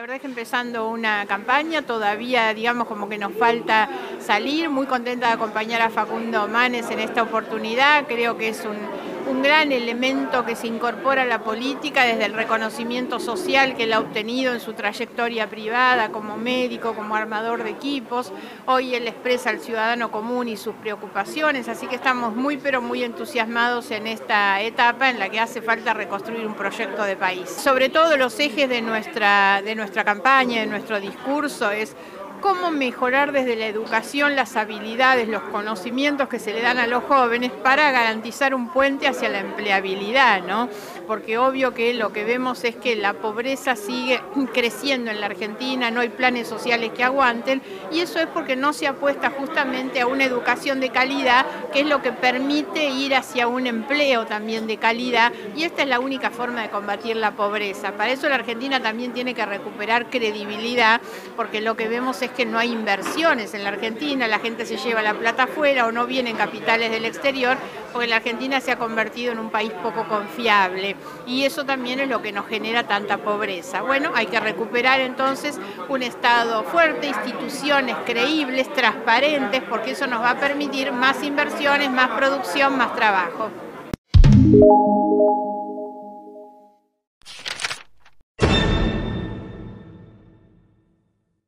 verdad es que empezando una campaña, todavía digamos como que nos falta salir, muy contenta de acompañar a Facundo Manes en esta oportunidad, creo que es un, un gran elemento que se incorpora a la política desde el reconocimiento social que él ha obtenido en su trayectoria privada como médico, como armador de equipos. Hoy él expresa al ciudadano común y sus preocupaciones, así que estamos muy pero muy entusiasmados en esta etapa en la que hace falta reconstruir un proyecto de país. Sobre todo los ejes de nuestra, de nuestra campaña, de nuestro discurso es cómo mejorar desde la educación las habilidades, los conocimientos que se le dan a los jóvenes para garantizar un puente hacia la empleabilidad, ¿no? Porque obvio que lo que vemos es que la pobreza sigue creciendo en la Argentina, no hay planes sociales que aguanten y eso es porque no se apuesta justamente a una educación de calidad, que es lo que permite ir hacia un empleo también de calidad y esta es la única forma de combatir la pobreza. Para eso la Argentina también tiene que recuperar credibilidad, porque lo que vemos es que no hay inversiones en la Argentina, la gente se lleva la plata afuera o no vienen capitales del exterior, porque la Argentina se ha convertido en un país poco confiable y eso también es lo que nos genera tanta pobreza. Bueno, hay que recuperar entonces un Estado fuerte, instituciones creíbles, transparentes, porque eso nos va a permitir más inversiones, más producción, más trabajo.